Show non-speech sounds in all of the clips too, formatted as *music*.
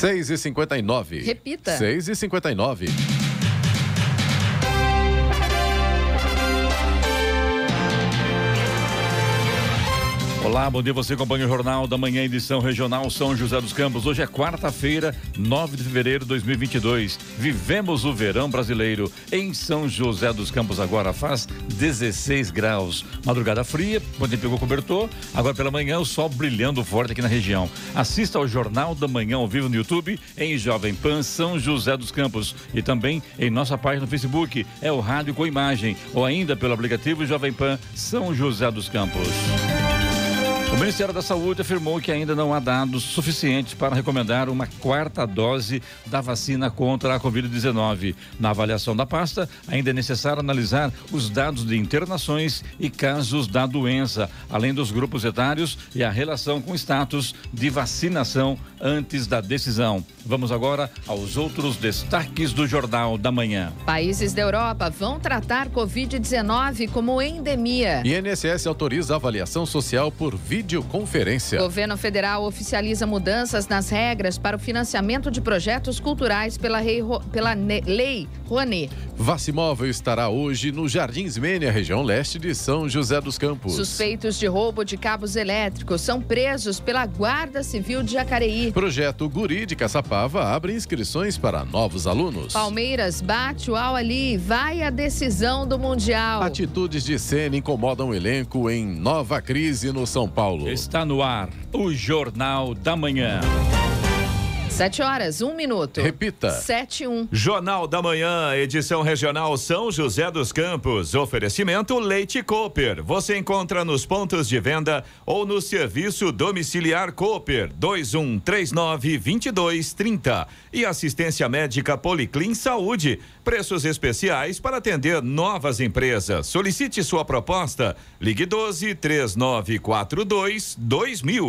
6 e 59 Repita. 6 Olá, bom dia. Você acompanha o Jornal da Manhã, edição regional São José dos Campos. Hoje é quarta-feira, 9 de fevereiro de 2022. Vivemos o verão brasileiro em São José dos Campos. Agora faz 16 graus. Madrugada fria, quando pegou cobertor. Agora pela manhã, o sol brilhando forte aqui na região. Assista ao Jornal da Manhã ao vivo no YouTube, em Jovem Pan São José dos Campos. E também em nossa página no Facebook. É o Rádio com Imagem. Ou ainda pelo aplicativo Jovem Pan São José dos Campos. O Ministério da Saúde afirmou que ainda não há dados suficientes para recomendar uma quarta dose da vacina contra a Covid-19. Na avaliação da pasta, ainda é necessário analisar os dados de internações e casos da doença, além dos grupos etários e a relação com status de vacinação antes da decisão. Vamos agora aos outros destaques do Jornal da Manhã. Países da Europa vão tratar Covid-19 como endemia. INSS autoriza avaliação social por videoconferência. Governo federal oficializa mudanças nas regras para o financiamento de projetos culturais pela, rei, pela ne, Lei Rouanet. Vacimóvel estará hoje no Jardins Mênia, região leste de São José dos Campos. Suspeitos de roubo de cabos elétricos são presos pela Guarda Civil de Jacareí. Projeto Guri de Caçapava abre inscrições para novos alunos. Palmeiras bate o Al Ali, vai a decisão do Mundial. Atitudes de cena incomodam o elenco em nova crise no São Paulo. Está no ar o Jornal da Manhã. Sete horas, um minuto. Repita. Sete, um. Jornal da Manhã, edição regional São José dos Campos. Oferecimento Leite Cooper. Você encontra nos pontos de venda ou no serviço domiciliar Cooper 2139 2230. E assistência médica Policlin Saúde. Preços especiais para atender novas empresas. Solicite sua proposta. Ligue 12 3942 2000.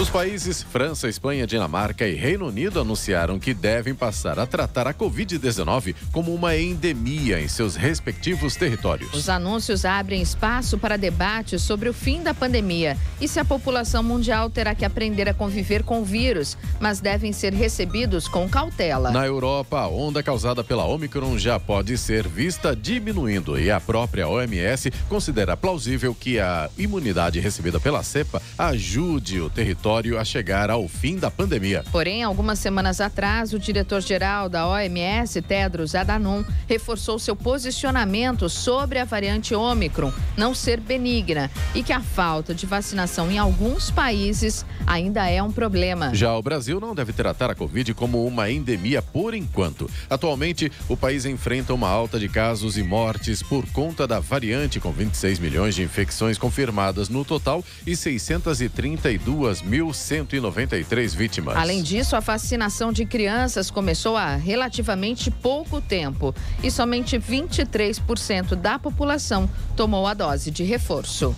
Os países França, Espanha, Dinamarca e Reino Unido anunciaram que devem passar a tratar a Covid-19 como uma endemia em seus respectivos territórios. Os anúncios abrem espaço para debate sobre o fim da pandemia e se a população mundial terá que aprender a conviver com o vírus, mas devem ser recebidos com cautela. Na Europa, a onda causada pela Omicron já pode ser vista diminuindo e a própria OMS considera plausível que a imunidade recebida pela cepa ajude o território a chegar ao fim da pandemia. Porém, algumas semanas atrás, o diretor-geral da OMS, Tedros Adhanom, reforçou seu posicionamento sobre a variante Ômicron não ser benigna e que a falta de vacinação em alguns países ainda é um problema. Já o Brasil não deve tratar a Covid como uma endemia por enquanto. Atualmente, o país enfrenta uma alta de casos e mortes por conta da variante, com 26 milhões de infecções confirmadas no total e 632 mil 1.193 vítimas. Além disso, a vacinação de crianças começou há relativamente pouco tempo e somente 23% da população tomou a dose de reforço.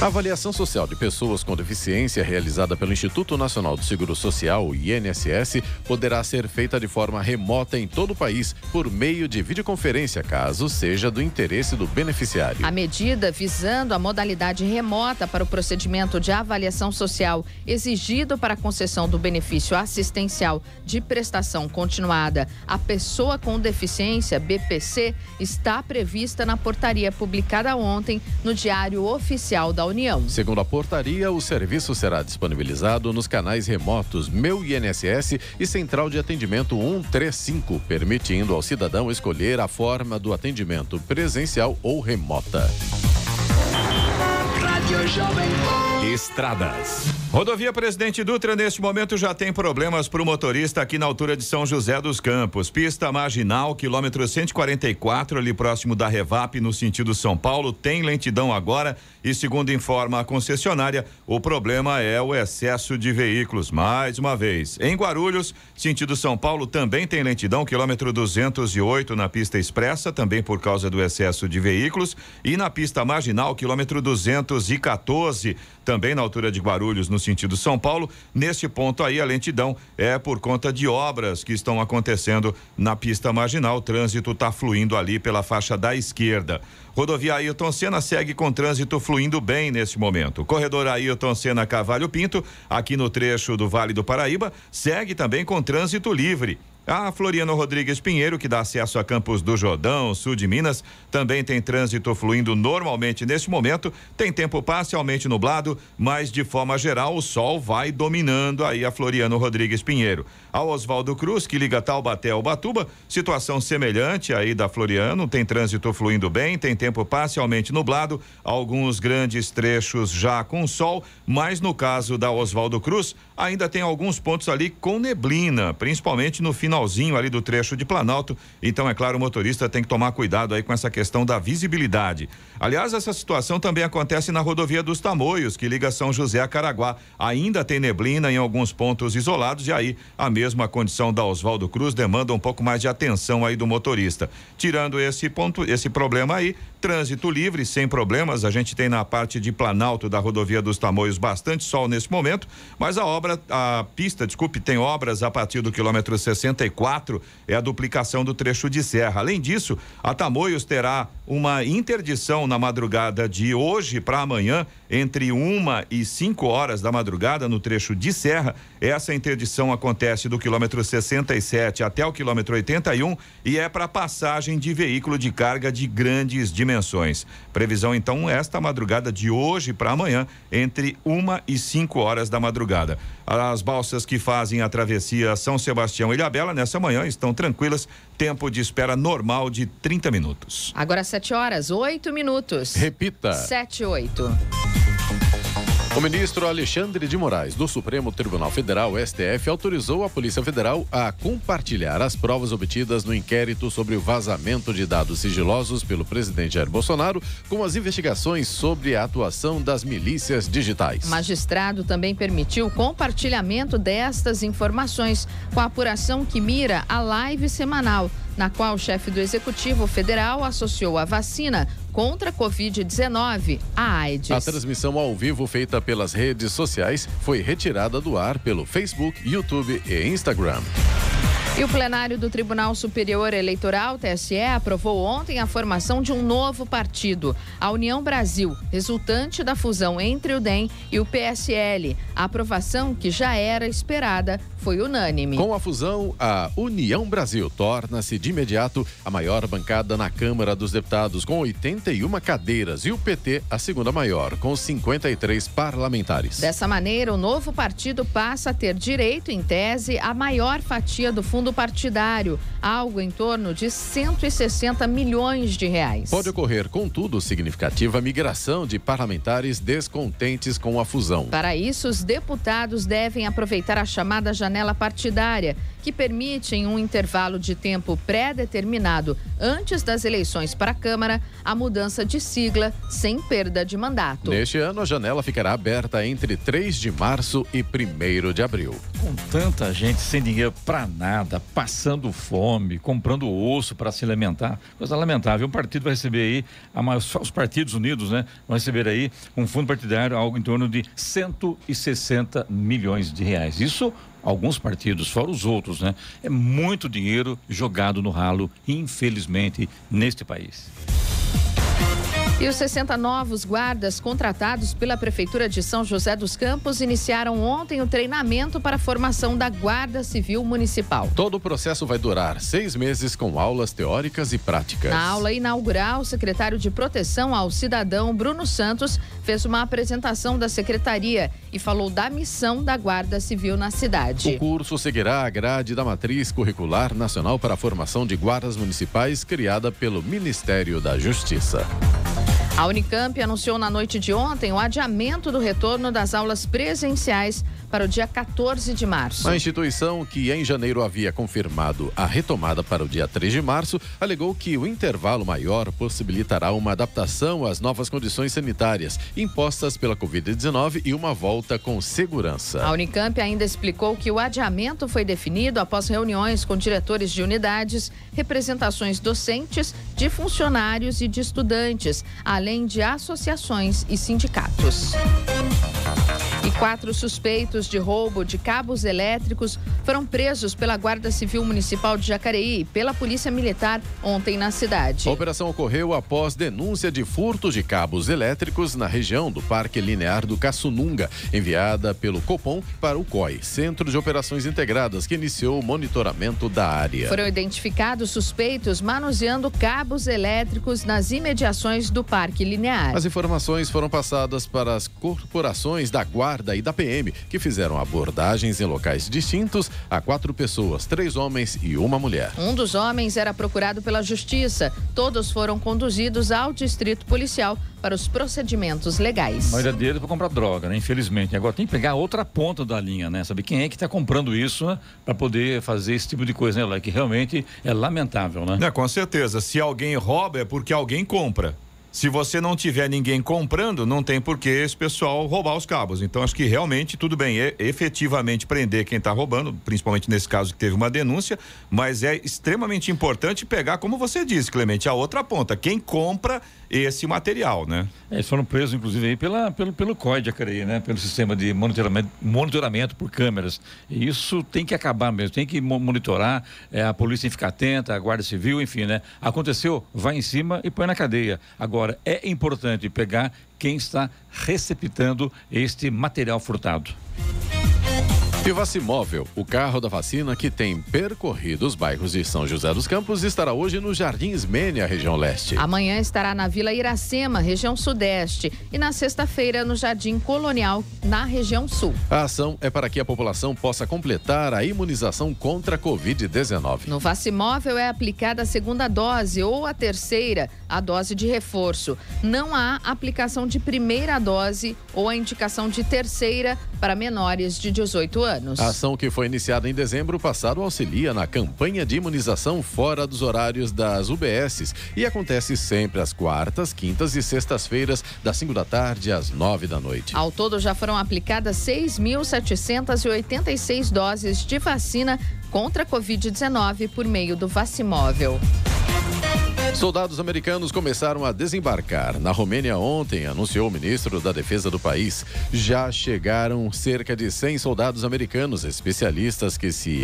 A avaliação social de pessoas com deficiência realizada pelo Instituto Nacional do Seguro Social, INSS, poderá ser feita de forma remota em todo o país por meio de videoconferência, caso seja do interesse do beneficiário. A medida visando a modalidade remota para o procedimento de avaliação social exigido para a concessão do benefício assistencial de prestação continuada à pessoa com deficiência, BPC, está prevista na portaria publicada ontem no Diário Oficial da União. Segundo a portaria, o serviço será disponibilizado nos canais remotos Meu INSS e Central de Atendimento 135, permitindo ao cidadão escolher a forma do atendimento presencial ou remota. Estradas. Rodovia Presidente Dutra, neste momento, já tem problemas para o motorista aqui na altura de São José dos Campos. Pista marginal, quilômetro 144, ali próximo da Revap, no sentido São Paulo, tem lentidão agora. E segundo informa a concessionária, o problema é o excesso de veículos. Mais uma vez. Em Guarulhos, sentido São Paulo, também tem lentidão, quilômetro 208 na pista expressa, também por causa do excesso de veículos. E na pista marginal, quilômetro 214 também na altura de Guarulhos, no sentido São Paulo. Neste ponto aí, a lentidão é por conta de obras que estão acontecendo na pista marginal. O trânsito está fluindo ali pela faixa da esquerda. Rodovia Ailton Senna segue com trânsito fluindo bem neste momento. Corredor Ailton Senna Cavalho Pinto, aqui no trecho do Vale do Paraíba, segue também com trânsito livre. A Floriano Rodrigues Pinheiro, que dá acesso a Campos do Jordão, sul de Minas, também tem trânsito fluindo normalmente neste momento. Tem tempo parcialmente nublado, mas de forma geral o sol vai dominando aí a Floriano Rodrigues Pinheiro. A Oswaldo Cruz, que liga Taubaté ao Batuba, situação semelhante aí da Floriano, tem trânsito fluindo bem, tem tempo parcialmente nublado, alguns grandes trechos já com sol, mas no caso da Oswaldo Cruz, ainda tem alguns pontos ali com neblina, principalmente no final finalzinho ali do trecho de Planalto. Então, é claro, o motorista tem que tomar cuidado aí com essa questão da visibilidade. Aliás, essa situação também acontece na rodovia dos Tamoios, que liga São José a Caraguá. Ainda tem neblina em alguns pontos isolados e aí a mesma condição da Oswaldo Cruz demanda um pouco mais de atenção aí do motorista. Tirando esse ponto, esse problema aí, trânsito livre, sem problemas. A gente tem na parte de Planalto da rodovia dos Tamoios bastante sol nesse momento, mas a obra, a pista, desculpe, tem obras a partir do quilômetro 64 é a duplicação do trecho de serra. Além disso, a Tamoios terá uma interdição na madrugada de hoje para amanhã, entre uma e cinco horas da madrugada, no trecho de serra. Essa interdição acontece do quilômetro 67 até o quilômetro 81 e é para passagem de veículo de carga de grandes dimensões. Previsão, então, esta madrugada de hoje para amanhã, entre uma e cinco horas da madrugada. As balsas que fazem a travessia São Sebastião e Ilhabela nessa manhã estão tranquilas, tempo de espera normal de 30 minutos. Agora 7 horas, 8 minutos. Repita. 7 8. O ministro Alexandre de Moraes, do Supremo Tribunal Federal, STF, autorizou a Polícia Federal a compartilhar as provas obtidas no inquérito sobre o vazamento de dados sigilosos pelo presidente Jair Bolsonaro com as investigações sobre a atuação das milícias digitais. O magistrado também permitiu o compartilhamento destas informações com a apuração que mira a live semanal na qual o chefe do Executivo Federal associou a vacina contra a Covid-19 à AIDS. A transmissão ao vivo feita pelas redes sociais foi retirada do ar pelo Facebook, YouTube e Instagram. E o plenário do Tribunal Superior Eleitoral, TSE, aprovou ontem a formação de um novo partido, a União Brasil, resultante da fusão entre o DEM e o PSL. A aprovação, que já era esperada, foi unânime. Com a fusão, a União Brasil torna-se de imediato a maior bancada na Câmara dos Deputados, com 81 cadeiras, e o PT a segunda maior, com 53 parlamentares. Dessa maneira, o novo partido passa a ter direito, em tese, a maior fatia do fundo partidário, algo em torno de 160 milhões de reais. Pode ocorrer, contudo, significativa migração de parlamentares descontentes com a fusão. Para isso, os deputados devem aproveitar a chamada janela partidária que permitem um intervalo de tempo pré-determinado antes das eleições para a Câmara, a mudança de sigla sem perda de mandato. Neste ano, a janela ficará aberta entre 3 de março e 1 de abril. Com tanta gente sem dinheiro para nada, passando fome, comprando osso para se alimentar, coisa lamentável. Um partido vai receber aí, os partidos unidos, né, vão receber aí um fundo partidário, algo em torno de 160 milhões de reais. Isso alguns partidos, fora os outros, né? É muito dinheiro jogado no ralo, infelizmente, neste país. E os 60 novos guardas contratados pela Prefeitura de São José dos Campos iniciaram ontem o treinamento para a formação da Guarda Civil Municipal. Todo o processo vai durar seis meses com aulas teóricas e práticas. Na aula inaugural, o secretário de Proteção ao Cidadão, Bruno Santos, fez uma apresentação da secretaria e falou da missão da Guarda Civil na cidade. O curso seguirá a grade da Matriz Curricular Nacional para a Formação de Guardas Municipais, criada pelo Ministério da Justiça. A Unicamp anunciou na noite de ontem o adiamento do retorno das aulas presenciais para o dia 14 de março. A instituição, que em janeiro havia confirmado a retomada para o dia 3 de março, alegou que o intervalo maior possibilitará uma adaptação às novas condições sanitárias impostas pela Covid-19 e uma volta com segurança. A Unicamp ainda explicou que o adiamento foi definido após reuniões com diretores de unidades, representações docentes, de funcionários e de estudantes, além de associações e sindicatos. E quatro suspeitos de roubo de cabos elétricos foram presos pela Guarda Civil Municipal de Jacareí e pela Polícia Militar ontem na cidade. A operação ocorreu após denúncia de furto de cabos elétricos na região do Parque Linear do Caçununga, enviada pelo Copom para o COI, Centro de Operações Integradas, que iniciou o monitoramento da área. Foram identificados suspeitos manuseando cabos elétricos nas imediações do Parque Linear. As informações foram passadas para as corporações da Guarda Guarda e da PM, que fizeram abordagens em locais distintos a quatro pessoas, três homens e uma mulher. Um dos homens era procurado pela Justiça. Todos foram conduzidos ao Distrito Policial para os procedimentos legais. A maioria deles para comprar droga, né? Infelizmente. Agora tem que pegar outra ponta da linha, né? Saber quem é que está comprando isso né? para poder fazer esse tipo de coisa, né? Que realmente é lamentável, né? É, com certeza. Se alguém rouba é porque alguém compra. Se você não tiver ninguém comprando, não tem por que esse pessoal roubar os cabos. Então, acho que realmente tudo bem, é efetivamente prender quem está roubando, principalmente nesse caso que teve uma denúncia, mas é extremamente importante pegar, como você disse, Clemente, a outra ponta. Quem compra esse material, né? É, eles foram presos, inclusive, aí pela, pelo, pelo COI de né? Pelo sistema de monitoramento, monitoramento por câmeras. E isso tem que acabar mesmo, tem que monitorar, é, a polícia tem que ficar atenta, a Guarda Civil, enfim, né? Aconteceu, vai em cima e põe na cadeia. Agora, é importante pegar quem está receptando este material furtado. E Vacimóvel, o carro da vacina que tem percorrido os bairros de São José dos Campos, estará hoje no Jardins Mene, a região leste. Amanhã estará na Vila Iracema, região sudeste, e na sexta-feira no Jardim Colonial, na região sul. A ação é para que a população possa completar a imunização contra a Covid-19. No Vacimóvel é aplicada a segunda dose ou a terceira, a dose de reforço. Não há aplicação de primeira dose ou a indicação de terceira para menores de 18 anos. A ação que foi iniciada em dezembro passado auxilia na campanha de imunização fora dos horários das UBSs e acontece sempre às quartas, quintas e sextas-feiras, das 5 da tarde às 9 da noite. Ao todo já foram aplicadas 6.786 doses de vacina contra a Covid-19 por meio do Vacimóvel. Soldados americanos começaram a desembarcar na Romênia ontem, anunciou o ministro da Defesa do país. Já chegaram cerca de 100 soldados americanos, especialistas que se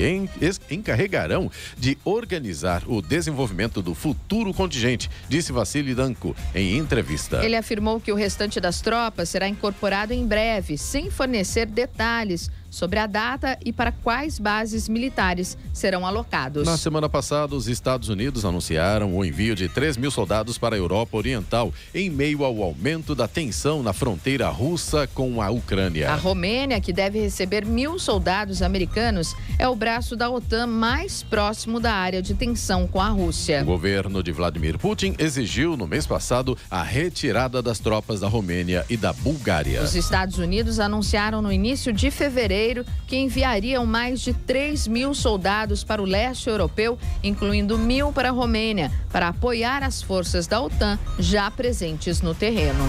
encarregarão de organizar o desenvolvimento do futuro contingente, disse Vassili Danko em entrevista. Ele afirmou que o restante das tropas será incorporado em breve, sem fornecer detalhes sobre a data e para quais bases militares serão alocados. Na semana passada, os Estados Unidos anunciaram o envio de 3 mil soldados para a Europa Oriental, em meio ao aumento da tensão na fronteira russa com a Ucrânia. A Romênia, que deve receber mil soldados americanos, é o braço da OTAN mais próximo da área de tensão com a Rússia. O governo de Vladimir Putin exigiu no mês passado a retirada das tropas da Romênia e da Bulgária. Os Estados Unidos anunciaram no início de fevereiro que enviariam mais de 3 mil soldados para o leste europeu, incluindo mil para a Romênia, para apoiar as forças da OTAN já presentes no terreno.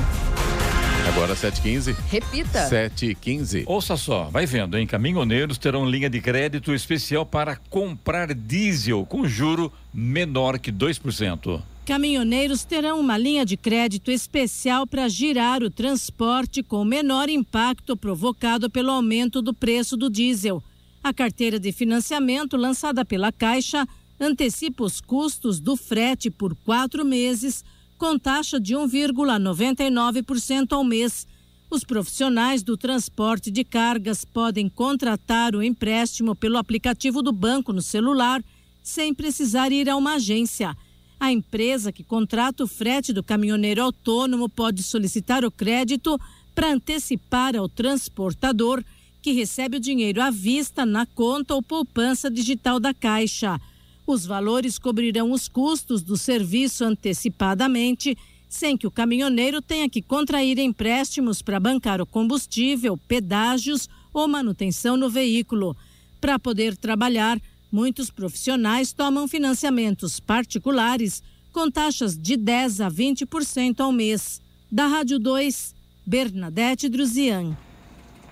Agora 7h15. Repita. 7h15. Ouça só, vai vendo, hein? Caminhoneiros terão linha de crédito especial para comprar diesel com juro menor que 2%. Caminhoneiros terão uma linha de crédito especial para girar o transporte com menor impacto provocado pelo aumento do preço do diesel. A carteira de financiamento lançada pela Caixa antecipa os custos do frete por quatro meses, com taxa de 1,99% ao mês. Os profissionais do transporte de cargas podem contratar o empréstimo pelo aplicativo do banco no celular, sem precisar ir a uma agência. A empresa que contrata o frete do caminhoneiro autônomo pode solicitar o crédito para antecipar ao transportador, que recebe o dinheiro à vista na conta ou poupança digital da Caixa. Os valores cobrirão os custos do serviço antecipadamente, sem que o caminhoneiro tenha que contrair empréstimos para bancar o combustível, pedágios ou manutenção no veículo. Para poder trabalhar, muitos profissionais tomam financiamentos particulares com taxas de 10 a 20% ao mês. Da Rádio 2, Bernadette Druzian.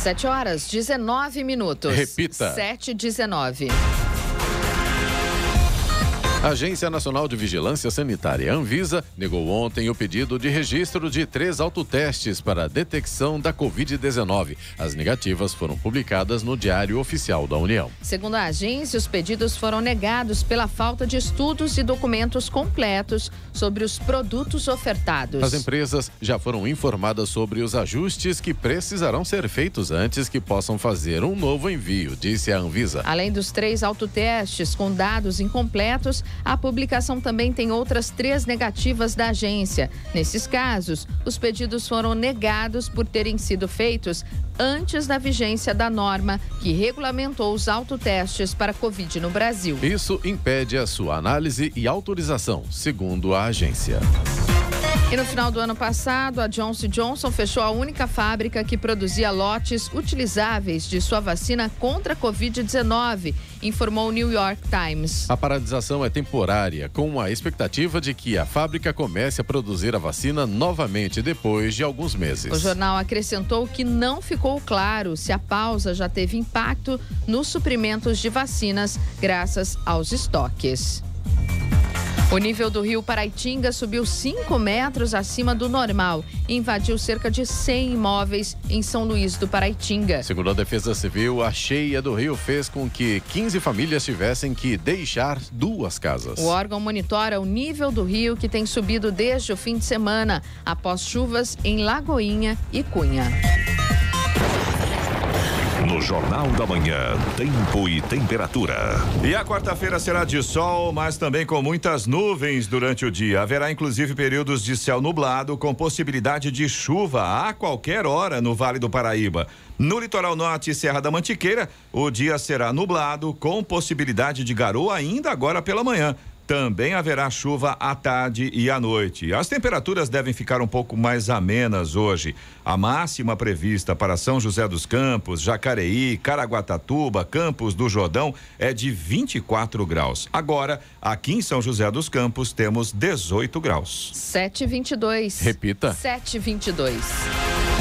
7 horas 19 minutos. Repita. 7 19. A Agência Nacional de Vigilância Sanitária, Anvisa, negou ontem o pedido de registro de três autotestes para a detecção da Covid-19. As negativas foram publicadas no Diário Oficial da União. Segundo a agência, os pedidos foram negados pela falta de estudos e documentos completos sobre os produtos ofertados. As empresas já foram informadas sobre os ajustes que precisarão ser feitos antes que possam fazer um novo envio, disse a Anvisa. Além dos três autotestes com dados incompletos, a publicação também tem outras três negativas da agência. Nesses casos, os pedidos foram negados por terem sido feitos antes da vigência da norma que regulamentou os autotestes para Covid no Brasil. Isso impede a sua análise e autorização, segundo a agência. E no final do ano passado, a Johnson Johnson fechou a única fábrica que produzia lotes utilizáveis de sua vacina contra a Covid-19, informou o New York Times. A paralisação é temporária, com a expectativa de que a fábrica comece a produzir a vacina novamente depois de alguns meses. O jornal acrescentou que não ficou claro se a pausa já teve impacto nos suprimentos de vacinas, graças aos estoques. O nível do rio Paraitinga subiu 5 metros acima do normal e invadiu cerca de 100 imóveis em São Luís do Paraitinga. Segundo a Defesa Civil, a cheia do rio fez com que 15 famílias tivessem que deixar duas casas. O órgão monitora o nível do rio que tem subido desde o fim de semana, após chuvas em Lagoinha e Cunha. No Jornal da Manhã, tempo e temperatura. E a quarta-feira será de sol, mas também com muitas nuvens durante o dia. Haverá inclusive períodos de céu nublado com possibilidade de chuva a qualquer hora no Vale do Paraíba. No litoral norte e Serra da Mantiqueira, o dia será nublado com possibilidade de garoa ainda agora pela manhã. Também haverá chuva à tarde e à noite. As temperaturas devem ficar um pouco mais amenas hoje. A máxima prevista para São José dos Campos, Jacareí, Caraguatatuba, Campos do Jordão é de 24 graus. Agora, aqui em São José dos Campos, temos 18 graus. 722. Repita. 722.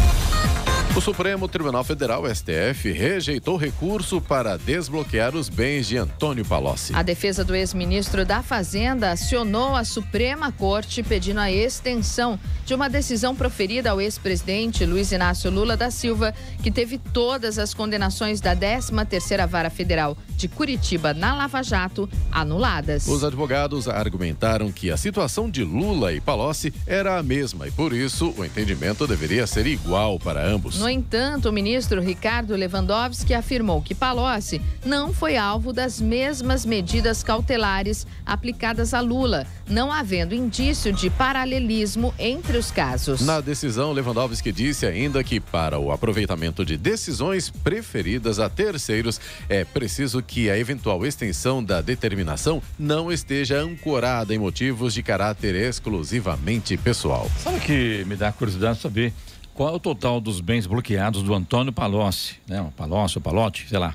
O Supremo Tribunal Federal, STF, rejeitou recurso para desbloquear os bens de Antônio Palocci. A defesa do ex-ministro da Fazenda acionou a Suprema Corte pedindo a extensão de uma decisão proferida ao ex-presidente Luiz Inácio Lula da Silva, que teve todas as condenações da 13ª Vara Federal de Curitiba na Lava Jato anuladas. Os advogados argumentaram que a situação de Lula e Palocci era a mesma e por isso o entendimento deveria ser igual para ambos. No entanto, o ministro Ricardo Lewandowski afirmou que Palocci não foi alvo das mesmas medidas cautelares aplicadas a Lula, não havendo indício de paralelismo entre os casos. Na decisão, Lewandowski disse ainda que para o aproveitamento de decisões preferidas a terceiros é preciso que a eventual extensão da determinação não esteja ancorada em motivos de caráter exclusivamente pessoal. Sabe o que me dá curiosidade de saber qual é o total dos bens bloqueados do Antônio Palocci, né? O Palocci, o Palotti, sei lá.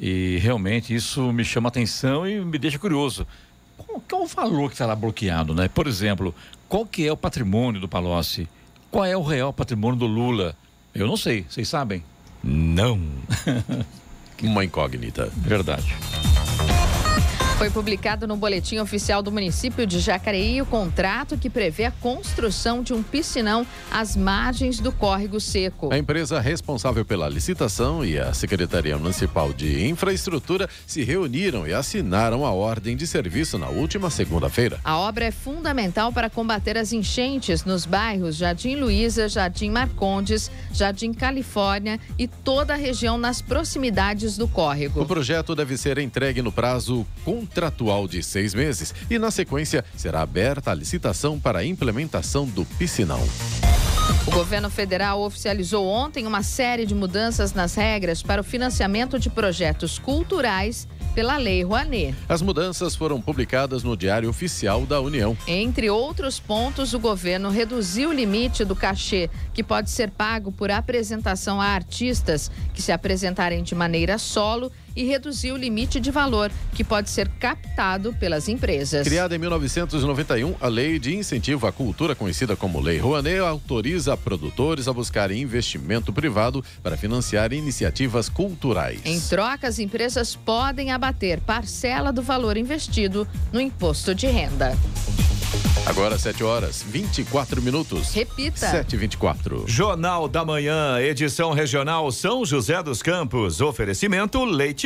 E realmente isso me chama atenção e me deixa curioso. Qual, qual o valor que está lá bloqueado, né? Por exemplo, qual que é o patrimônio do Palocci? Qual é o real patrimônio do Lula? Eu não sei, vocês sabem? Não. *laughs* Uma incógnita. Verdade. Foi publicado no Boletim Oficial do município de Jacareí o contrato que prevê a construção de um piscinão às margens do córrego seco. A empresa responsável pela licitação e a Secretaria Municipal de Infraestrutura se reuniram e assinaram a ordem de serviço na última segunda-feira. A obra é fundamental para combater as enchentes nos bairros Jardim Luiza, Jardim Marcondes, Jardim Califórnia e toda a região nas proximidades do córrego. O projeto deve ser entregue no prazo contratual de seis meses e, na sequência, será aberta a licitação para a implementação do piscinão. O governo federal oficializou ontem uma série de mudanças nas regras para o financiamento de projetos culturais pela Lei Rouanet. As mudanças foram publicadas no Diário Oficial da União. Entre outros pontos, o governo reduziu o limite do cachê que pode ser pago por apresentação a artistas que se apresentarem de maneira solo e reduziu o limite de valor que pode ser captado pelas empresas. Criada em 1991, a Lei de Incentivo à Cultura, conhecida como Lei Rouanet, autoriza produtores a buscarem investimento privado para financiar iniciativas culturais. Em troca, as empresas podem abater parcela do valor investido no imposto de renda. Agora 7 horas 24 minutos. Repita. 7 24 Jornal da Manhã, edição regional São José dos Campos. Oferecimento Leite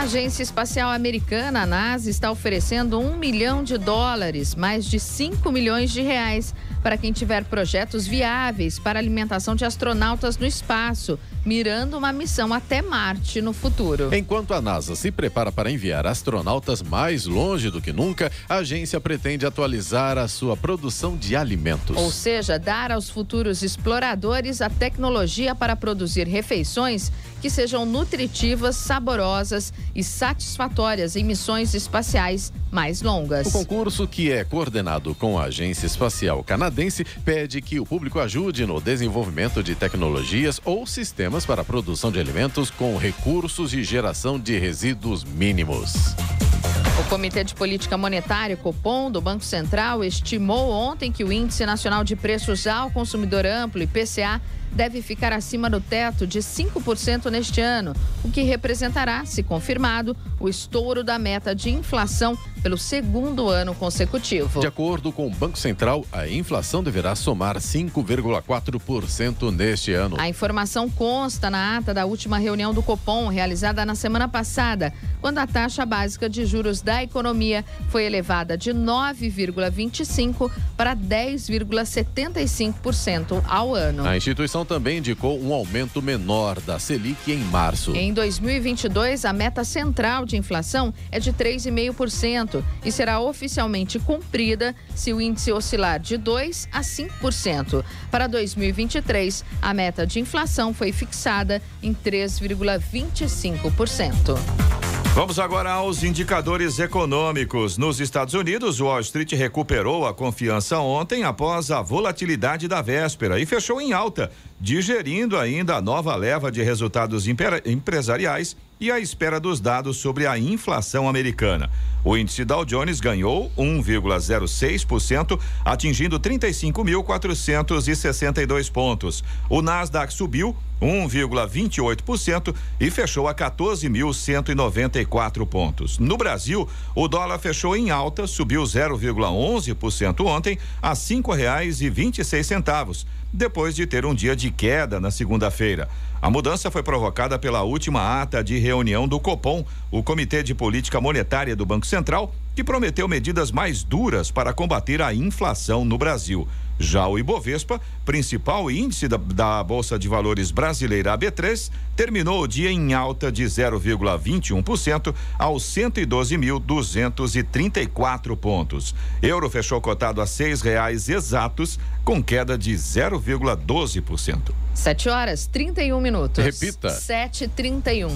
A Agência Espacial Americana, a NASA, está oferecendo um milhão de dólares, mais de 5 milhões de reais, para quem tiver projetos viáveis para alimentação de astronautas no espaço, mirando uma missão até Marte no futuro. Enquanto a NASA se prepara para enviar astronautas mais longe do que nunca, a agência pretende atualizar a sua produção de alimentos. Ou seja, dar aos futuros exploradores a tecnologia para produzir refeições que sejam nutritivas, saborosas e satisfatórias em missões espaciais mais longas. O concurso, que é coordenado com a Agência Espacial Canadense, pede que o público ajude no desenvolvimento de tecnologias ou sistemas para a produção de alimentos com recursos e geração de resíduos mínimos. O Comitê de Política Monetária, Copom, do Banco Central, estimou ontem que o Índice Nacional de Preços ao Consumidor Amplo, IPCA, deve ficar acima do teto de 5% neste ano, o que representará, se confirmado, o estouro da meta de inflação pelo segundo ano consecutivo. De acordo com o Banco Central, a inflação deverá somar 5,4% neste ano. A informação consta na ata da última reunião do Copom, realizada na semana passada, quando a taxa básica de juros da economia foi elevada de 9,25% para 10,75% ao ano. A instituição também indicou um aumento menor da Selic em março. Em 2022, a meta central de inflação é de 3,5% e será oficialmente cumprida se o índice oscilar de 2 a 5%. Para 2023, a meta de inflação foi fixada em 3,25%. Vamos agora aos indicadores econômicos. Nos Estados Unidos, Wall Street recuperou a confiança ontem após a volatilidade da véspera e fechou em alta, digerindo ainda a nova leva de resultados empresariais e à espera dos dados sobre a inflação americana. O índice Dow Jones ganhou 1,06%, atingindo 35.462 pontos. O Nasdaq subiu 1,28% e fechou a 14.194 pontos. No Brasil, o dólar fechou em alta, subiu 0,11% ontem a cinco reais e vinte e seis centavos, depois de ter um dia de queda na segunda-feira. A mudança foi provocada pela última ata de reunião do Copom, o Comitê de Política Monetária do Banco Central, que prometeu medidas mais duras para combater a inflação no Brasil. Já o Ibovespa, principal índice da, da, Bolsa de Valores brasileira AB3, terminou o dia em alta de 0,21% aos 112.234 pontos. Euro fechou cotado a seis reais exatos, com queda de 0,12%. 7 horas 31 minutos. Repita. 7h31.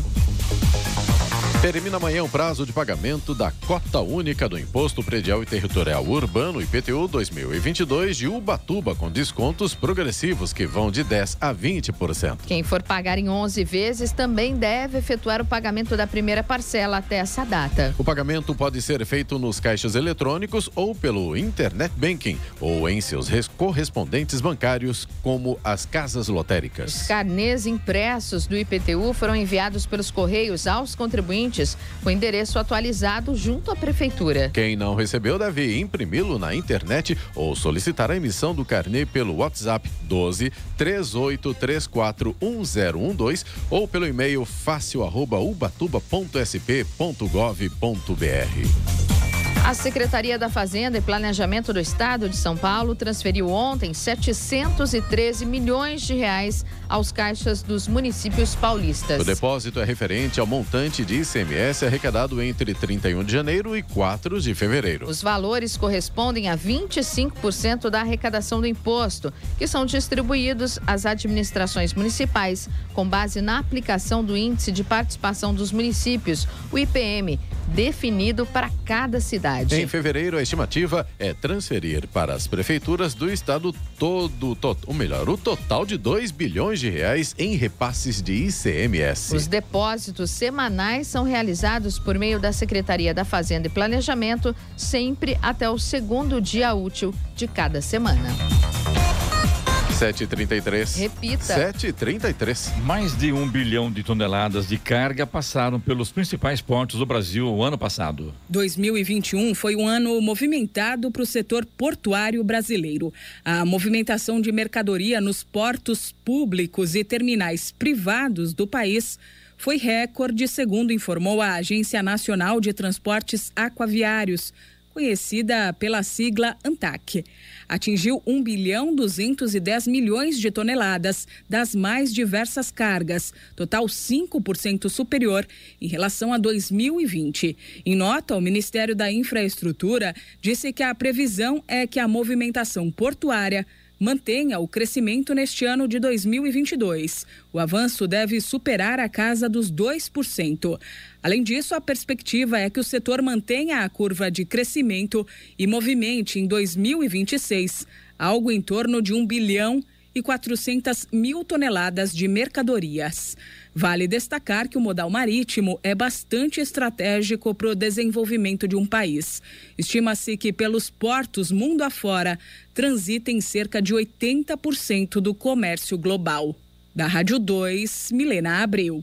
Termina amanhã o prazo de pagamento da cota única do Imposto Predial e Territorial Urbano IPTU 2022 de Ubatuba, com descontos progressivos que vão de 10 a 20%. Quem for pagar em 11 vezes também deve efetuar o pagamento da primeira parcela até essa data. O pagamento pode ser feito nos caixas eletrônicos ou pelo Internet Banking ou em seus correspondentes bancários, como as casas lotéricas. Os carnês impressos do IPTU foram enviados pelos Correios aos contribuintes com endereço atualizado junto à Prefeitura. Quem não recebeu deve imprimi-lo na internet ou solicitar a emissão do carnê pelo WhatsApp 12 3834 1012 ou pelo e-mail fácil@ubatuba.sp.gov.br. A Secretaria da Fazenda e Planejamento do Estado de São Paulo transferiu ontem 713 milhões de reais aos caixas dos municípios paulistas. O depósito é referente ao montante de ICMS arrecadado entre 31 de janeiro e 4 de fevereiro. Os valores correspondem a 25% da arrecadação do imposto, que são distribuídos às administrações municipais com base na aplicação do Índice de Participação dos Municípios, o IPM, definido para cada cidade. Em fevereiro, a estimativa é transferir para as prefeituras do estado todo, to, ou melhor, o total de 2 bilhões de reais em repasses de ICMS. Os depósitos semanais são realizados por meio da Secretaria da Fazenda e Planejamento, sempre até o segundo dia útil de cada semana. 7h33. Repita. 7h33. Mais de um bilhão de toneladas de carga passaram pelos principais portos do Brasil o ano passado. 2021 foi um ano movimentado para o setor portuário brasileiro. A movimentação de mercadoria nos portos públicos e terminais privados do país foi recorde, segundo informou a Agência Nacional de Transportes Aquaviários conhecida pela sigla ANTAC. Atingiu 1 bilhão 210 milhões de toneladas das mais diversas cargas, total 5% superior em relação a 2020. Em nota, o Ministério da Infraestrutura disse que a previsão é que a movimentação portuária mantenha o crescimento neste ano de 2022. O avanço deve superar a casa dos 2%. Além disso, a perspectiva é que o setor mantenha a curva de crescimento e movimente em 2026 algo em torno de 1 bilhão e 400 mil toneladas de mercadorias. Vale destacar que o modal marítimo é bastante estratégico para o desenvolvimento de um país. Estima-se que pelos portos mundo afora transitem cerca de 80% do comércio global. Da Rádio 2, Milena Abreu.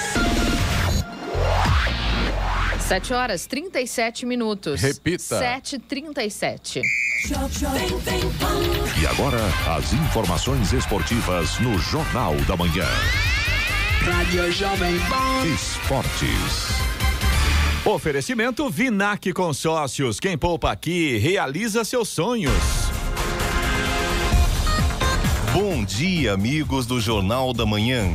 7 horas 37 minutos. Repita. 7h37. E agora, as informações esportivas no Jornal da Manhã. Rádio Jovem Pan. Esportes. Oferecimento Vinac Consórcios. Quem poupa aqui realiza seus sonhos. Bom dia, amigos do Jornal da Manhã.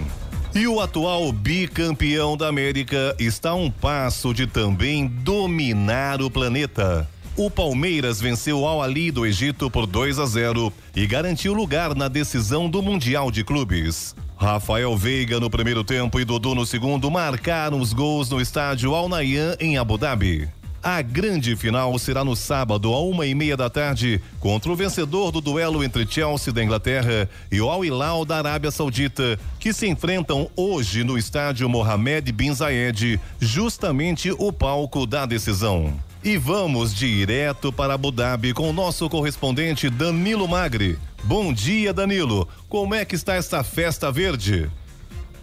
E o atual bicampeão da América está a um passo de também dominar o planeta. O Palmeiras venceu Al Ali do Egito por 2 a 0 e garantiu lugar na decisão do Mundial de Clubes. Rafael Veiga no primeiro tempo e Dodô no segundo marcaram os gols no estádio Al Nayan em Abu Dhabi. A grande final será no sábado, a uma e meia da tarde, contra o vencedor do duelo entre Chelsea da Inglaterra e o Al Hilal da Arábia Saudita, que se enfrentam hoje no estádio Mohamed Bin Zayed, justamente o palco da decisão. E vamos direto para Abu Dhabi com o nosso correspondente Danilo Magri. Bom dia, Danilo. Como é que está esta festa verde?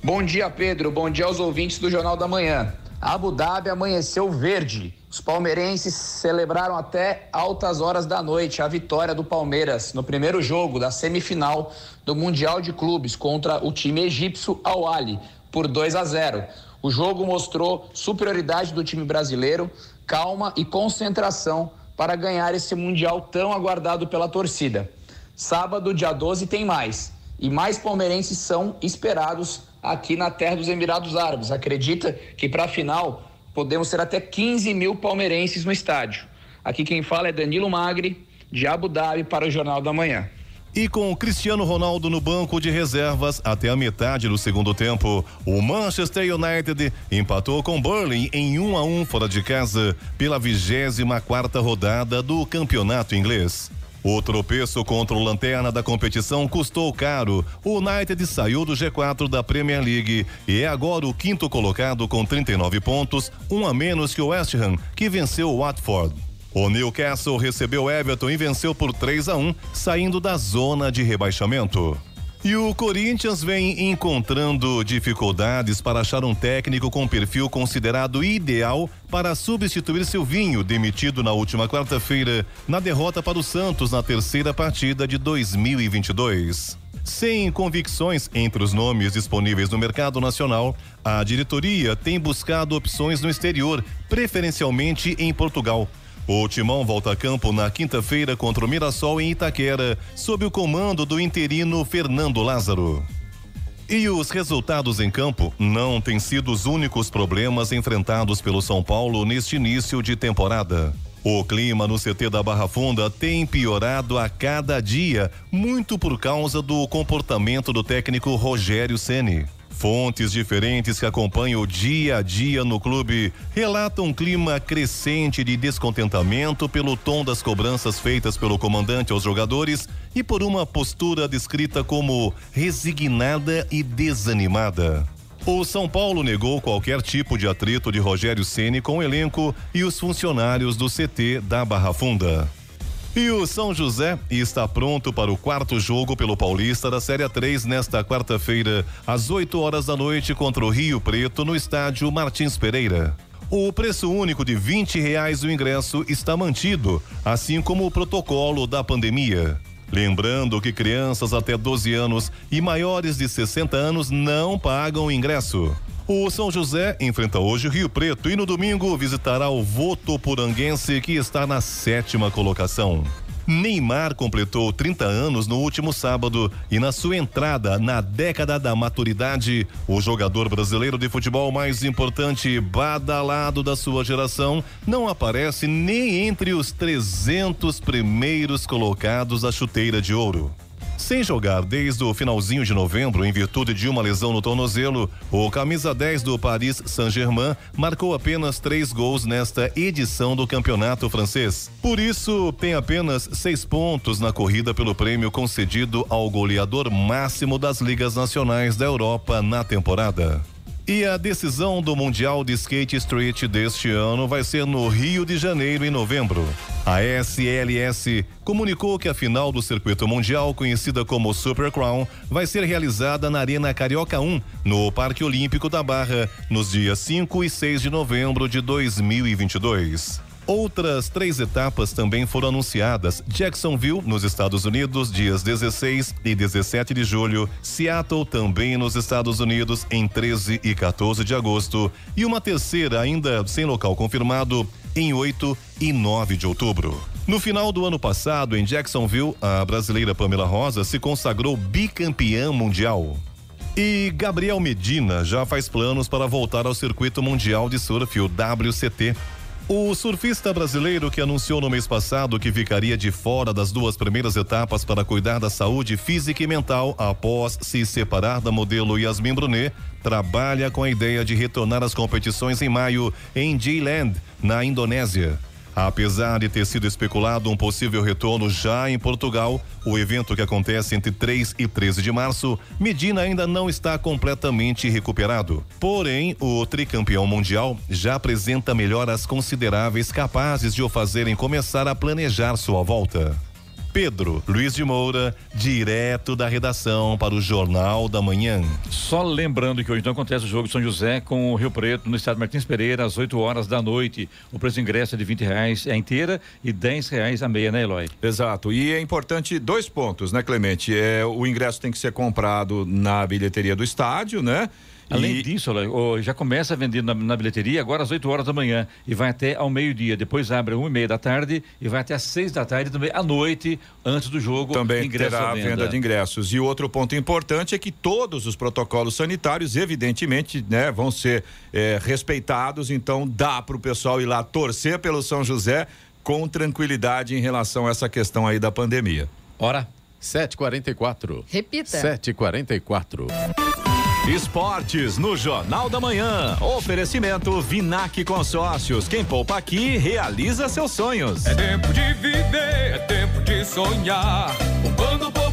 Bom dia, Pedro. Bom dia aos ouvintes do Jornal da Manhã. Abu Dhabi amanheceu verde. Os palmeirenses celebraram até altas horas da noite a vitória do Palmeiras no primeiro jogo da semifinal do Mundial de Clubes contra o time egípcio Al Ahly por 2 a 0. O jogo mostrou superioridade do time brasileiro, calma e concentração para ganhar esse Mundial tão aguardado pela torcida. Sábado, dia 12, tem mais. E mais palmeirenses são esperados aqui na terra dos Emirados Árabes. Acredita que para a final podemos ter até 15 mil palmeirenses no estádio. Aqui quem fala é Danilo Magri, de Abu Dhabi, para o Jornal da Manhã. E com o Cristiano Ronaldo no banco de reservas até a metade do segundo tempo, o Manchester United empatou com Burnley em 1 um a 1 um fora de casa pela 24 quarta rodada do campeonato inglês. O tropeço contra o lanterna da competição custou caro. O United saiu do G4 da Premier League e é agora o quinto colocado com 39 pontos, um a menos que o West Ham, que venceu o Watford. O Newcastle recebeu Everton e venceu por 3 a 1, saindo da zona de rebaixamento. E o Corinthians vem encontrando dificuldades para achar um técnico com perfil considerado ideal para substituir Silvinho, demitido na última quarta-feira na derrota para o Santos na terceira partida de 2022. Sem convicções entre os nomes disponíveis no mercado nacional, a diretoria tem buscado opções no exterior, preferencialmente em Portugal. O Timão volta a campo na quinta-feira contra o Mirassol em Itaquera, sob o comando do interino Fernando Lázaro. E os resultados em campo não têm sido os únicos problemas enfrentados pelo São Paulo neste início de temporada. O clima no CT da Barra Funda tem piorado a cada dia, muito por causa do comportamento do técnico Rogério Ceni. Fontes diferentes que acompanham o dia a dia no clube relatam um clima crescente de descontentamento pelo tom das cobranças feitas pelo comandante aos jogadores e por uma postura descrita como resignada e desanimada. O São Paulo negou qualquer tipo de atrito de Rogério Ceni com o elenco e os funcionários do CT da Barra Funda. E o São José está pronto para o quarto jogo pelo Paulista da Série 3 nesta quarta-feira, às 8 horas da noite, contra o Rio Preto, no estádio Martins Pereira. O preço único de 20 reais do ingresso está mantido, assim como o protocolo da pandemia. Lembrando que crianças até 12 anos e maiores de 60 anos não pagam ingresso. O São José enfrenta hoje o Rio Preto e no domingo visitará o Votoporanguense, que está na sétima colocação. Neymar completou 30 anos no último sábado e na sua entrada na década da maturidade, o jogador brasileiro de futebol mais importante badalado da sua geração não aparece nem entre os 300 primeiros colocados da chuteira de ouro. Sem jogar desde o finalzinho de novembro, em virtude de uma lesão no tornozelo, o camisa 10 do Paris Saint-Germain marcou apenas três gols nesta edição do campeonato francês. Por isso, tem apenas seis pontos na corrida pelo prêmio concedido ao goleador máximo das ligas nacionais da Europa na temporada. E a decisão do Mundial de Skate Street deste ano vai ser no Rio de Janeiro, em novembro. A SLS comunicou que a final do circuito mundial, conhecida como Super Crown, vai ser realizada na Arena Carioca 1, no Parque Olímpico da Barra, nos dias 5 e 6 de novembro de 2022. Outras três etapas também foram anunciadas: Jacksonville, nos Estados Unidos, dias 16 e 17 de julho, Seattle, também nos Estados Unidos, em 13 e 14 de agosto, e uma terceira, ainda sem local confirmado, em 8 e 9 de outubro. No final do ano passado, em Jacksonville, a brasileira Pamela Rosa se consagrou bicampeã mundial. E Gabriel Medina já faz planos para voltar ao circuito mundial de surf, o WCT. O surfista brasileiro que anunciou no mês passado que ficaria de fora das duas primeiras etapas para cuidar da saúde física e mental após se separar da modelo Yasmin Brunet, trabalha com a ideia de retornar às competições em maio em J-Land, na Indonésia. Apesar de ter sido especulado um possível retorno já em Portugal, o evento que acontece entre 3 e 13 de março, Medina ainda não está completamente recuperado. Porém, o tricampeão mundial já apresenta melhoras consideráveis capazes de o fazerem começar a planejar sua volta. Pedro Luiz de Moura, direto da redação para o Jornal da Manhã. Só lembrando que hoje não acontece o jogo de São José com o Rio Preto no estado Martins Pereira às 8 horas da noite. O preço de ingresso é de 20 reais a inteira e 10 reais a meia, né, Eloy? Exato. E é importante dois pontos, né, Clemente? É, o ingresso tem que ser comprado na bilheteria do estádio, né? Além e... disso, já começa a vender na, na, bilheteria agora às 8 horas da manhã e vai até ao meio-dia. Depois abre às 1 e meia da tarde e vai até às 6 da tarde também à noite, antes do jogo. Também terá a venda. venda de ingressos. E outro ponto importante é que todos os protocolos sanitários, evidentemente, né, vão ser é, respeitados. Então dá para o pessoal ir lá torcer pelo São José com tranquilidade em relação a essa questão aí da pandemia. Ora, 7h44. Repita. 7h44. Esportes no Jornal da Manhã. Oferecimento Vinac Consórcios. Quem poupa aqui realiza seus sonhos. É tempo de viver, é tempo de sonhar. Poupando, poupando,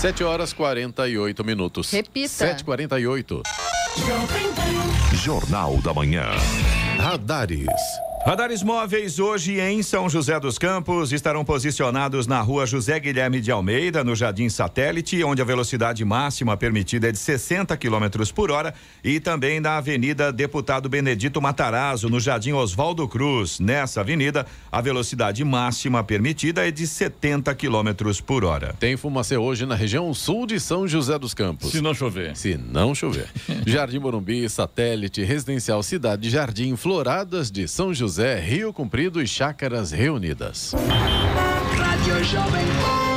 7 horas 48 minutos. Repita. 7h48. Jornal da Manhã. Radares. Radares móveis hoje em São José dos Campos estarão posicionados na rua José Guilherme de Almeida, no Jardim Satélite, onde a velocidade máxima permitida é de 60 km por hora, e também na Avenida Deputado Benedito Matarazzo, no Jardim Oswaldo Cruz. Nessa avenida, a velocidade máxima permitida é de 70 km por hora. Tem fumacê hoje na região sul de São José dos Campos. Se não chover. Se não chover. *laughs* Jardim Morumbi, Satélite, Residencial Cidade Jardim, Floradas de São José José, Rio Comprido e Chácaras Reunidas.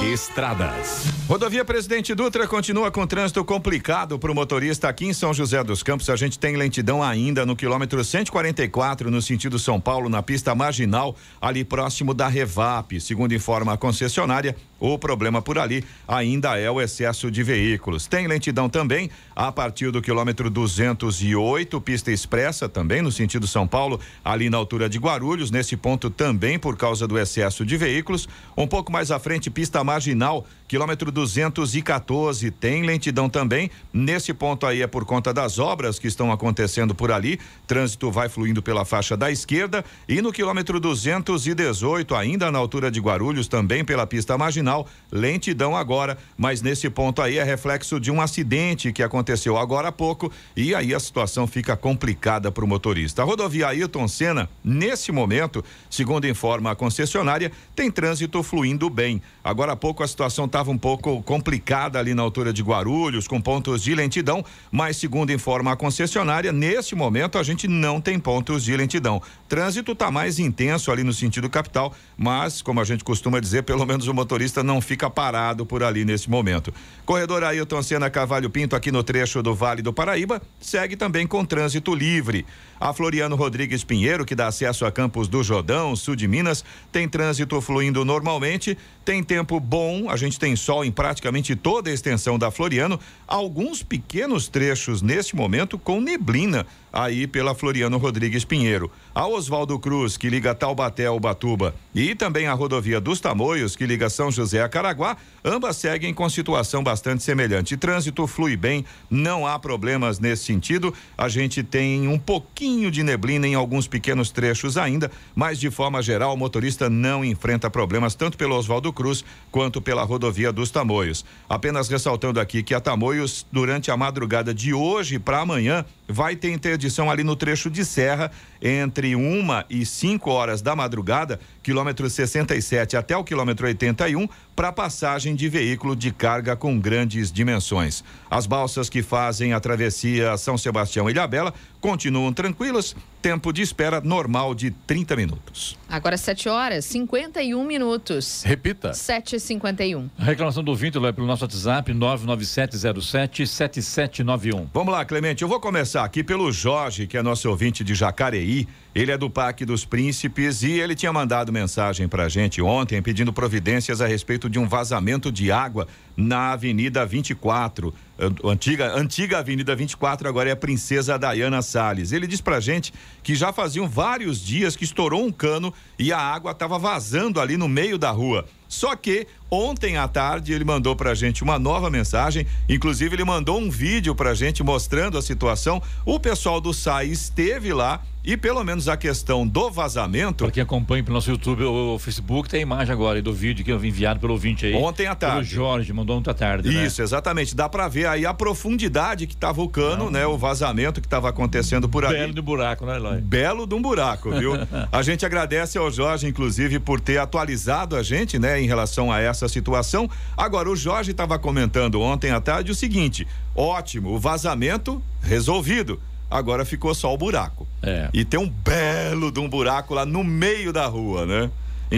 Estradas. Rodovia Presidente Dutra continua com trânsito complicado para o motorista aqui em São José dos Campos. A gente tem lentidão ainda no quilômetro 144, no sentido São Paulo, na pista marginal, ali próximo da Revap. Segundo informa a concessionária, o problema por ali ainda é o excesso de veículos. Tem lentidão também a partir do quilômetro 208, pista expressa, também no sentido São Paulo, ali na altura de Guarulhos. Nesse ponto também por causa do excesso de veículos. Um pouco mais à frente, pista marginal, quilômetro 214, tem lentidão também. Nesse ponto aí é por conta das obras que estão acontecendo por ali. Trânsito vai fluindo pela faixa da esquerda e no quilômetro 218, ainda na altura de Guarulhos, também pela pista marginal, lentidão agora, mas nesse ponto aí é reflexo de um acidente que aconteceu agora há pouco e aí a situação fica complicada para o motorista. A rodovia Ailton Senna, nesse momento, segundo informa a concessionária, tem trânsito fluindo bem. Agora há pouco a situação estava um pouco complicada ali na altura de Guarulhos, com pontos de lentidão, mas segundo informa a concessionária, nesse momento a gente não tem pontos de lentidão. Trânsito está mais intenso ali no sentido capital, mas como a gente costuma dizer, pelo menos o motorista não fica parado por ali nesse momento. Corredor Ailton Senna Cavalho Pinto aqui no trecho do Vale do Paraíba segue também com trânsito livre. A Floriano Rodrigues Pinheiro, que dá acesso a Campos do Jordão, sul de Minas, tem trânsito fluindo normalmente, tem tempo bom, a gente tem sol em praticamente toda a extensão da Floriano, alguns pequenos trechos neste momento com neblina aí pela Floriano Rodrigues Pinheiro. A Oswaldo Cruz, que liga Taubaté ao Batuba, e também a rodovia dos Tamoios, que liga São José a Caraguá, ambas seguem com situação bastante semelhante. Trânsito flui bem, não há problemas nesse sentido. A gente tem um pouquinho de neblina em alguns pequenos trechos ainda, mas de forma geral o motorista não enfrenta problemas tanto pelo Oswaldo Cruz quanto pela rodovia dos Tamoios. Apenas ressaltando aqui que a Tamoios, durante a madrugada de hoje para amanhã, vai ter interdição ali no trecho de serra entre uma e cinco horas da madrugada, quilômetro 67 até o quilômetro 81, para passagem de veículo de carga com grandes dimensões. As balsas que fazem a travessia São Sebastião e Ilhabela continuam tranquilas, tempo de espera normal de 30 minutos. Agora 7 horas 51 minutos. Repita. 7h51. A reclamação do ouvinte é pelo nosso WhatsApp 997077791. Vamos lá, Clemente, eu vou começar aqui pelo Jorge, que é nosso ouvinte de Jacareí Ele é do Parque dos Príncipes e ele tinha mandado mensagem pra gente ontem pedindo providências a respeito de um vazamento de água na Avenida 24. A- Antiga, antiga Avenida 24, agora é a Princesa Dayana Salles. Ele diz pra gente que já faziam vários dias que estourou um cano e a água estava vazando ali no meio da rua. Só que ontem à tarde ele mandou pra gente uma nova mensagem, inclusive ele mandou um vídeo pra gente mostrando a situação. O pessoal do SAI esteve lá e pelo menos a questão do vazamento. Para quem acompanha pelo nosso YouTube ou Facebook, tem a imagem agora do vídeo que eu vi enviado pelo ouvinte aí. Ontem à tarde. Pelo Jorge, mandou ontem à tarde. né? Isso, exatamente. Dá pra ver aí a profundidade que tava o cano, né? O vazamento que tava acontecendo por ali. Belo de buraco, né, Eloy? Belo de um buraco, viu? *laughs* a gente agradece ao Jorge, inclusive, por ter atualizado a gente, né, em relação a essa situação. Agora, o Jorge estava comentando ontem à tarde o seguinte: ótimo, o vazamento resolvido. Agora ficou só o buraco. É. E tem um belo de um buraco lá no meio da rua, né?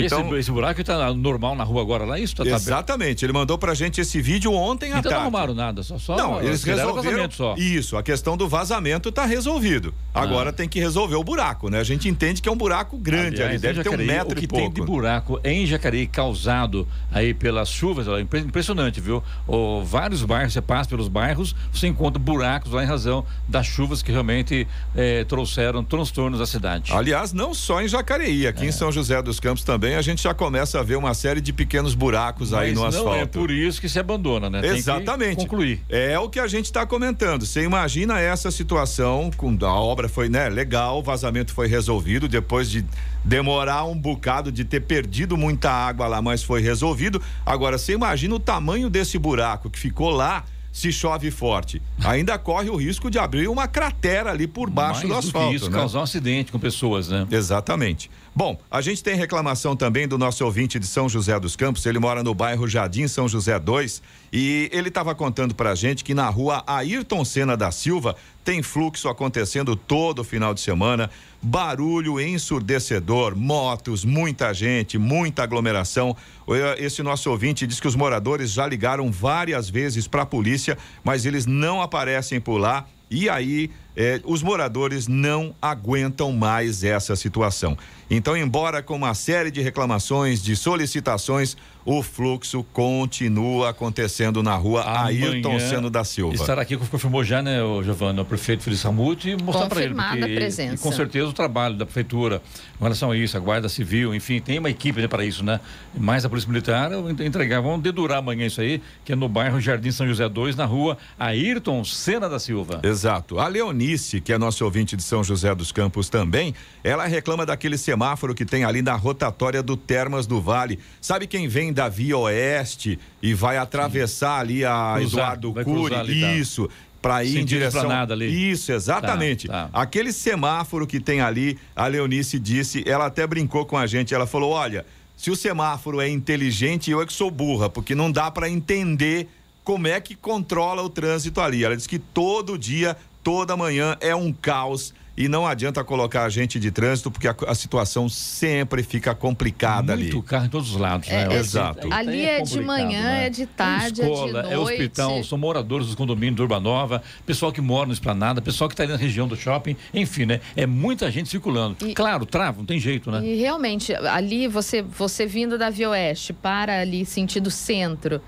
Então, esse, esse buraco está normal na rua agora lá, isso? Tá, tá bem- Exatamente, ele mandou pra gente esse vídeo ontem à Então não tarde. arrumaram nada, só, só Não, eles resolveram. vazamento só. Isso, a questão do vazamento tá resolvido. Agora tem que resolver o buraco, né? A gente entende que é um buraco grande Aliás, ali, deve em ter um Jacareí, metro o que e tem pouco. de buraco em Jacareí causado aí pelas chuvas, ó, impre- impressionante, viu? Ó, vários bairros, você passa pelos bairros, você encontra buracos lá em razão das chuvas que realmente eh, trouxeram transtornos à cidade. Aliás, não só em Jacareí, É. aqui em São José dos Campos também, a gente já começa a ver uma série de pequenos buracos aí Mas no não asfalto. é por isso que se abandona, né? Exatamente. concluir. É o que a gente está comentando. Você imagina essa situação, com a obra foi, né, legal, o vazamento foi resolvido depois de demorar um bocado de ter perdido muita água lá, mas foi resolvido. Agora você imagina o tamanho desse buraco que ficou lá se chove forte. Ainda corre o risco de abrir uma cratera ali por baixo Mais do do asfalto, que isso, né? causar um acidente com pessoas, né? Exatamente. Bom, a gente tem reclamação também do nosso ouvinte de São José dos Campos. Ele mora no bairro Jardim São José 2 e ele estava contando pra gente que na rua Ayrton Senna da Silva tem fluxo acontecendo todo final de semana, barulho ensurdecedor, motos, muita gente, muita aglomeração. Eh, Esse nosso ouvinte diz que os moradores já ligaram várias vezes para a polícia, mas eles não aparecem por lá. E aí, eh, os moradores não aguentam mais essa situação. Então, embora com uma série de reclamações, de solicitações, o fluxo continua acontecendo na rua Ayrton Amanhã Senna da Silva. Estará aqui, confirmou já, né, o Giovanni, o prefeito Feliz Ramute, e mostrar para ele. Confirmada porque- a presença. E com certeza o trabalho da prefeitura com relação a isso, a Guarda Civil, enfim, tem uma equipe né, para isso, né? Mais a Polícia Militar, entregar, vamos dedurar amanhã isso aí, que é no bairro Jardim São José 2, na rua Ayrton Senna da Silva. Exato. A Leonice, que é nosso ouvinte de São José dos Campos também, ela reclama daquele semáforo que tem ali na rotatória do Termas do Vale. Sabe quem vem da Via Oeste e vai atravessar ali a Cruzar, Eduardo Cury? cruzar ali, tá. Isso. Para ir em Sentido direção. Esplanada ali. Isso, exatamente. Tá, tá. Aquele semáforo que tem ali, a Leonice disse, ela até brincou com a gente, ela falou: olha, se o semáforo é inteligente, eu é que sou burra, porque não dá para entender como é que controla o trânsito ali. Ela disse que todo dia, toda manhã é um caos. E não adianta colocar a gente de trânsito, porque a, a situação sempre fica complicada Muito ali. carro em todos os lados, É, né? é- Exato. Ali Aí é, de manhã, né? é de tarde, é, escola, de noite. é hospital, são moradores dos condomínios do Urbanova, pessoal que mora no Esplanada, pessoal que está ali na região do shopping, enfim, né? É muita gente circulando. Claro, trava, não tem jeito, né? E realmente, ali você, você vindo da Via Oeste para ali, sentido centro,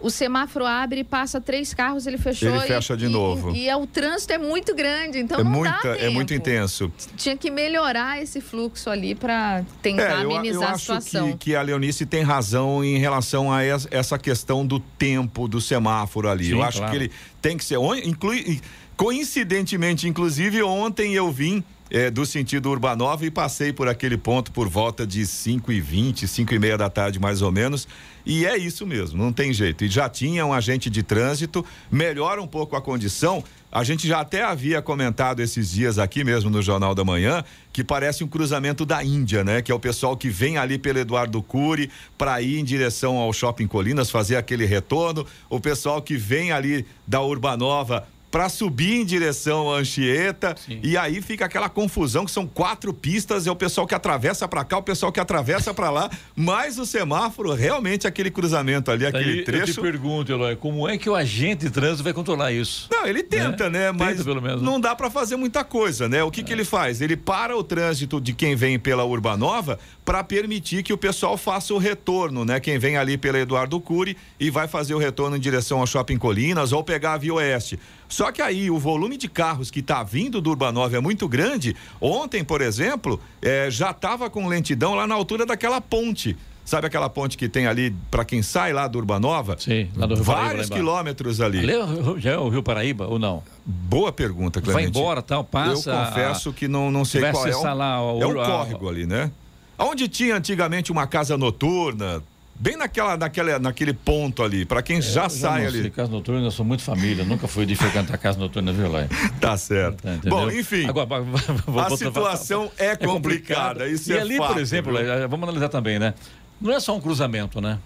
o semáforo abre e passa três carros, ele fechou. Ele e- fecha de e- novo. E, é, o trânsito é muito grande, então é, não muita, dá é muito tempo. intenso. Tinha que melhorar esse fluxo ali para tentar É, eu, amenizar eu a acho situação. que, que a Leonice tem razão em relação a es- essa questão do tempo do semáforo ali. Sim, eu acho claro. que ele tem que ser. Inclui, coincidentemente, inclusive, ontem eu vim. Eh, do sentido Urbanova e passei por aquele ponto por volta de 5 e 20 5 e meia da tarde, mais ou menos. E é isso mesmo, não tem jeito. E já tinha um agente de trânsito, melhora um pouco a condição. A gente já até havia comentado esses dias aqui mesmo no Jornal da Manhã que parece um cruzamento da Índia, né? Que é o pessoal que vem ali pelo Eduardo Cury para ir em direção ao Shopping Colinas fazer aquele retorno, o pessoal que vem ali da Urbanova para subir em direção à Anchieta e aí fica aquela confusão que são quatro pistas, é o pessoal que atravessa para cá, o pessoal que atravessa para lá, mais o semáforo, realmente aquele cruzamento ali, aquele Aí Eu trecho. te pergunto, Eloy, como é que o agente de trânsito vai controlar isso? Não, ele tenta, né? Mas Tenta, não dá para fazer muita coisa, né? O que, que ele faz? Ele para o trânsito de quem vem pela Urbanova para permitir que o pessoal faça o retorno, né? Quem vem ali pela Eduardo Cury e vai fazer o retorno em direção ao Shopping Colinas ou pegar a Via Oeste. Só que aí o volume de carros que está vindo do Urbanova é muito grande. Ontem, por exemplo, eh, já estava com lentidão lá na altura daquela ponte. Sabe aquela ponte que tem ali para quem sai lá do Urbanova? Sim, lá do Rio Paraíba, Vários embaixo. quilômetros ali. Ali é já é o Rio Paraíba ou não? Boa pergunta, Vai Clemente. embora, tal, passa. Eu confesso que não, não sei vai qual é. o- lá o- é um a- córrego ali, né? Onde tinha antigamente uma casa noturna, bem naquela, naquela, naquele ponto ali, para quem já Eu sai não ali. sei, casa noturna, eu sou muito família, nunca fui de frequentar casa noturna, viu, Eloy? *laughs* Tá certo. entendeu? Bom, enfim. Agora, *laughs* a situação é complicada, isso e é ali, fato, por exemplo, eh, vamos analisar também, né? Não é só um cruzamento, né?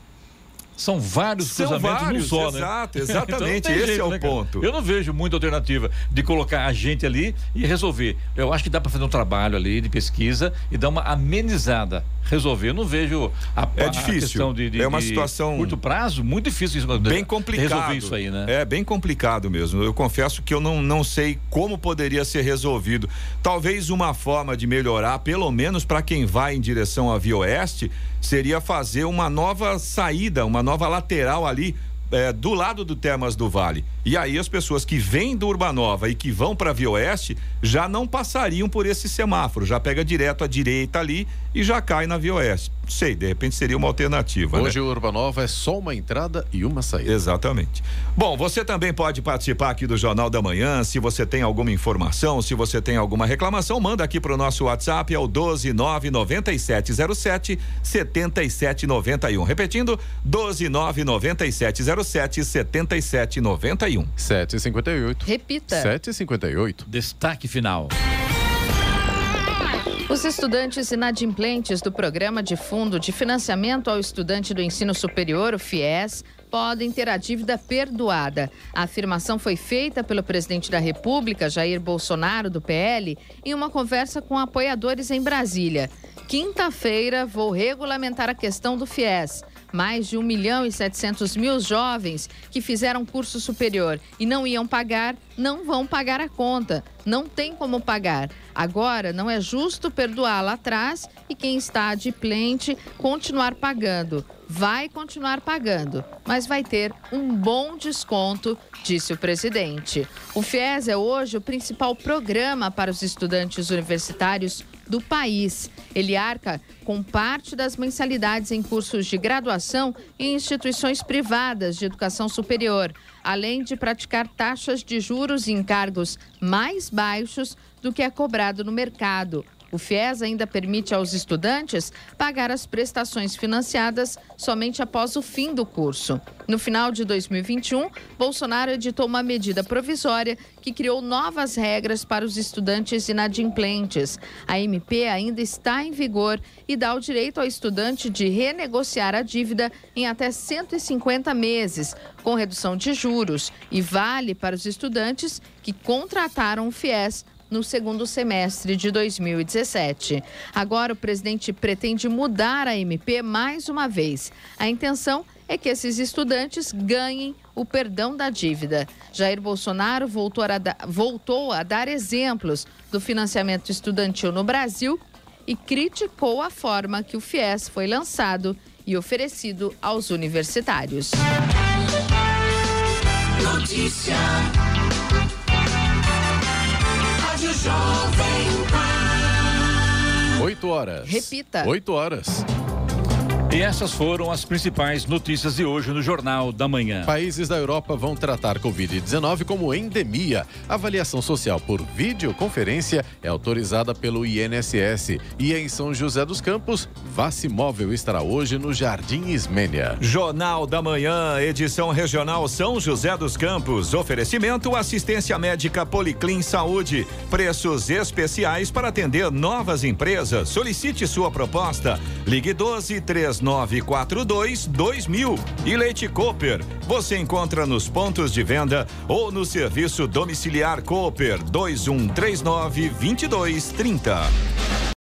São vários São cruzamentos vários, só, exato, *laughs* né? exatamente, tem esse é o né, ponto. Eu não vejo muita alternativa de colocar a gente ali e resolver. Eu acho que dá para fazer um trabalho ali de pesquisa e dar uma amenizada. Resolver. Eu não vejo a, É a difícil. questão de, de- É uma situação- curto prazo, muito difícil isso, Bem complicado. resolver isso aí, né? É bem complicado mesmo. Eu confesso que eu não, não sei como poderia ser resolvido. Talvez uma forma de melhorar, pelo menos para quem vai em direção à Via Oeste, seria fazer uma nova saída, uma nova lateral ali. é, do lado do Termas do Vale. E aí as pessoas que vêm do Urbanova e que vão para Via Oeste já não passariam por esse semáforo, já pega direto à direita ali e já cai na Via Oeste. Não sei, de repente seria uma alternativa. né? Hoje o Urbanova é só uma entrada e uma saída. Exatamente. Bom, você também pode participar aqui do Jornal da Manhã. Se você tem alguma informação, se você tem alguma reclamação, manda aqui para o nosso WhatsApp, é o 1299707 7791. Repetindo, 1299707 7791. 7h58. Repita. 7h58. Destaque final. Os estudantes inadimplentes do Programa de Fundo de Financiamento ao Estudante do Ensino Superior, o FIES, podem ter a dívida perdoada. A afirmação foi feita pelo presidente da República, Jair Bolsonaro, do PL, em uma conversa com apoiadores em Brasília. Quinta-feira, vou regulamentar a questão do FIES. Mais de 1 milhão e 700 mil jovens que fizeram curso superior e não iam pagar, não vão pagar a conta. Não tem como pagar. Agora, não é justo perdoar lá atrás e quem está adimplente continuar pagando. Vai continuar pagando, mas vai ter um bom desconto, disse o presidente. O FIES é hoje o principal programa para os estudantes universitários do país. Ele arca com parte das mensalidades em cursos de graduação em instituições privadas de educação superior, além de praticar taxas de juros e encargos mais baixos do que é cobrado no mercado. O FIES ainda permite aos estudantes pagar as prestações financiadas somente após o fim do curso. No final de 2021, Bolsonaro editou uma medida provisória que criou novas regras para os estudantes inadimplentes. A MP ainda está em vigor e dá o direito ao estudante de renegociar a dívida em até 150 meses, com redução de juros, e vale para os estudantes que contrataram o FIES no segundo semestre de 2017. Agora, o presidente pretende mudar a MP mais uma vez. A intenção é que esses estudantes ganhem o perdão da dívida. Jair Bolsonaro voltou a, voltou a dar exemplos do financiamento estudantil no Brasil e criticou a forma que o FIES foi lançado e oferecido aos universitários. Notícia. Jovem Pan. 8 horas. Repita. 8 horas. E essas foram as principais notícias de hoje no Jornal da Manhã. Países da Europa vão tratar Covid-19 como endemia. A avaliação social por videoconferência é autorizada pelo INSS. E em São José dos Campos, Vacimóvel estará hoje no Jardim Ismênia. Jornal da Manhã, edição regional São José dos Campos. Oferecimento assistência médica Policlin Saúde. Preços especiais para atender novas empresas. Solicite sua proposta. Ligue 12 39 3942 2000. E Leite Cooper, você encontra nos pontos de venda ou no serviço domiciliar Cooper 2139 2230.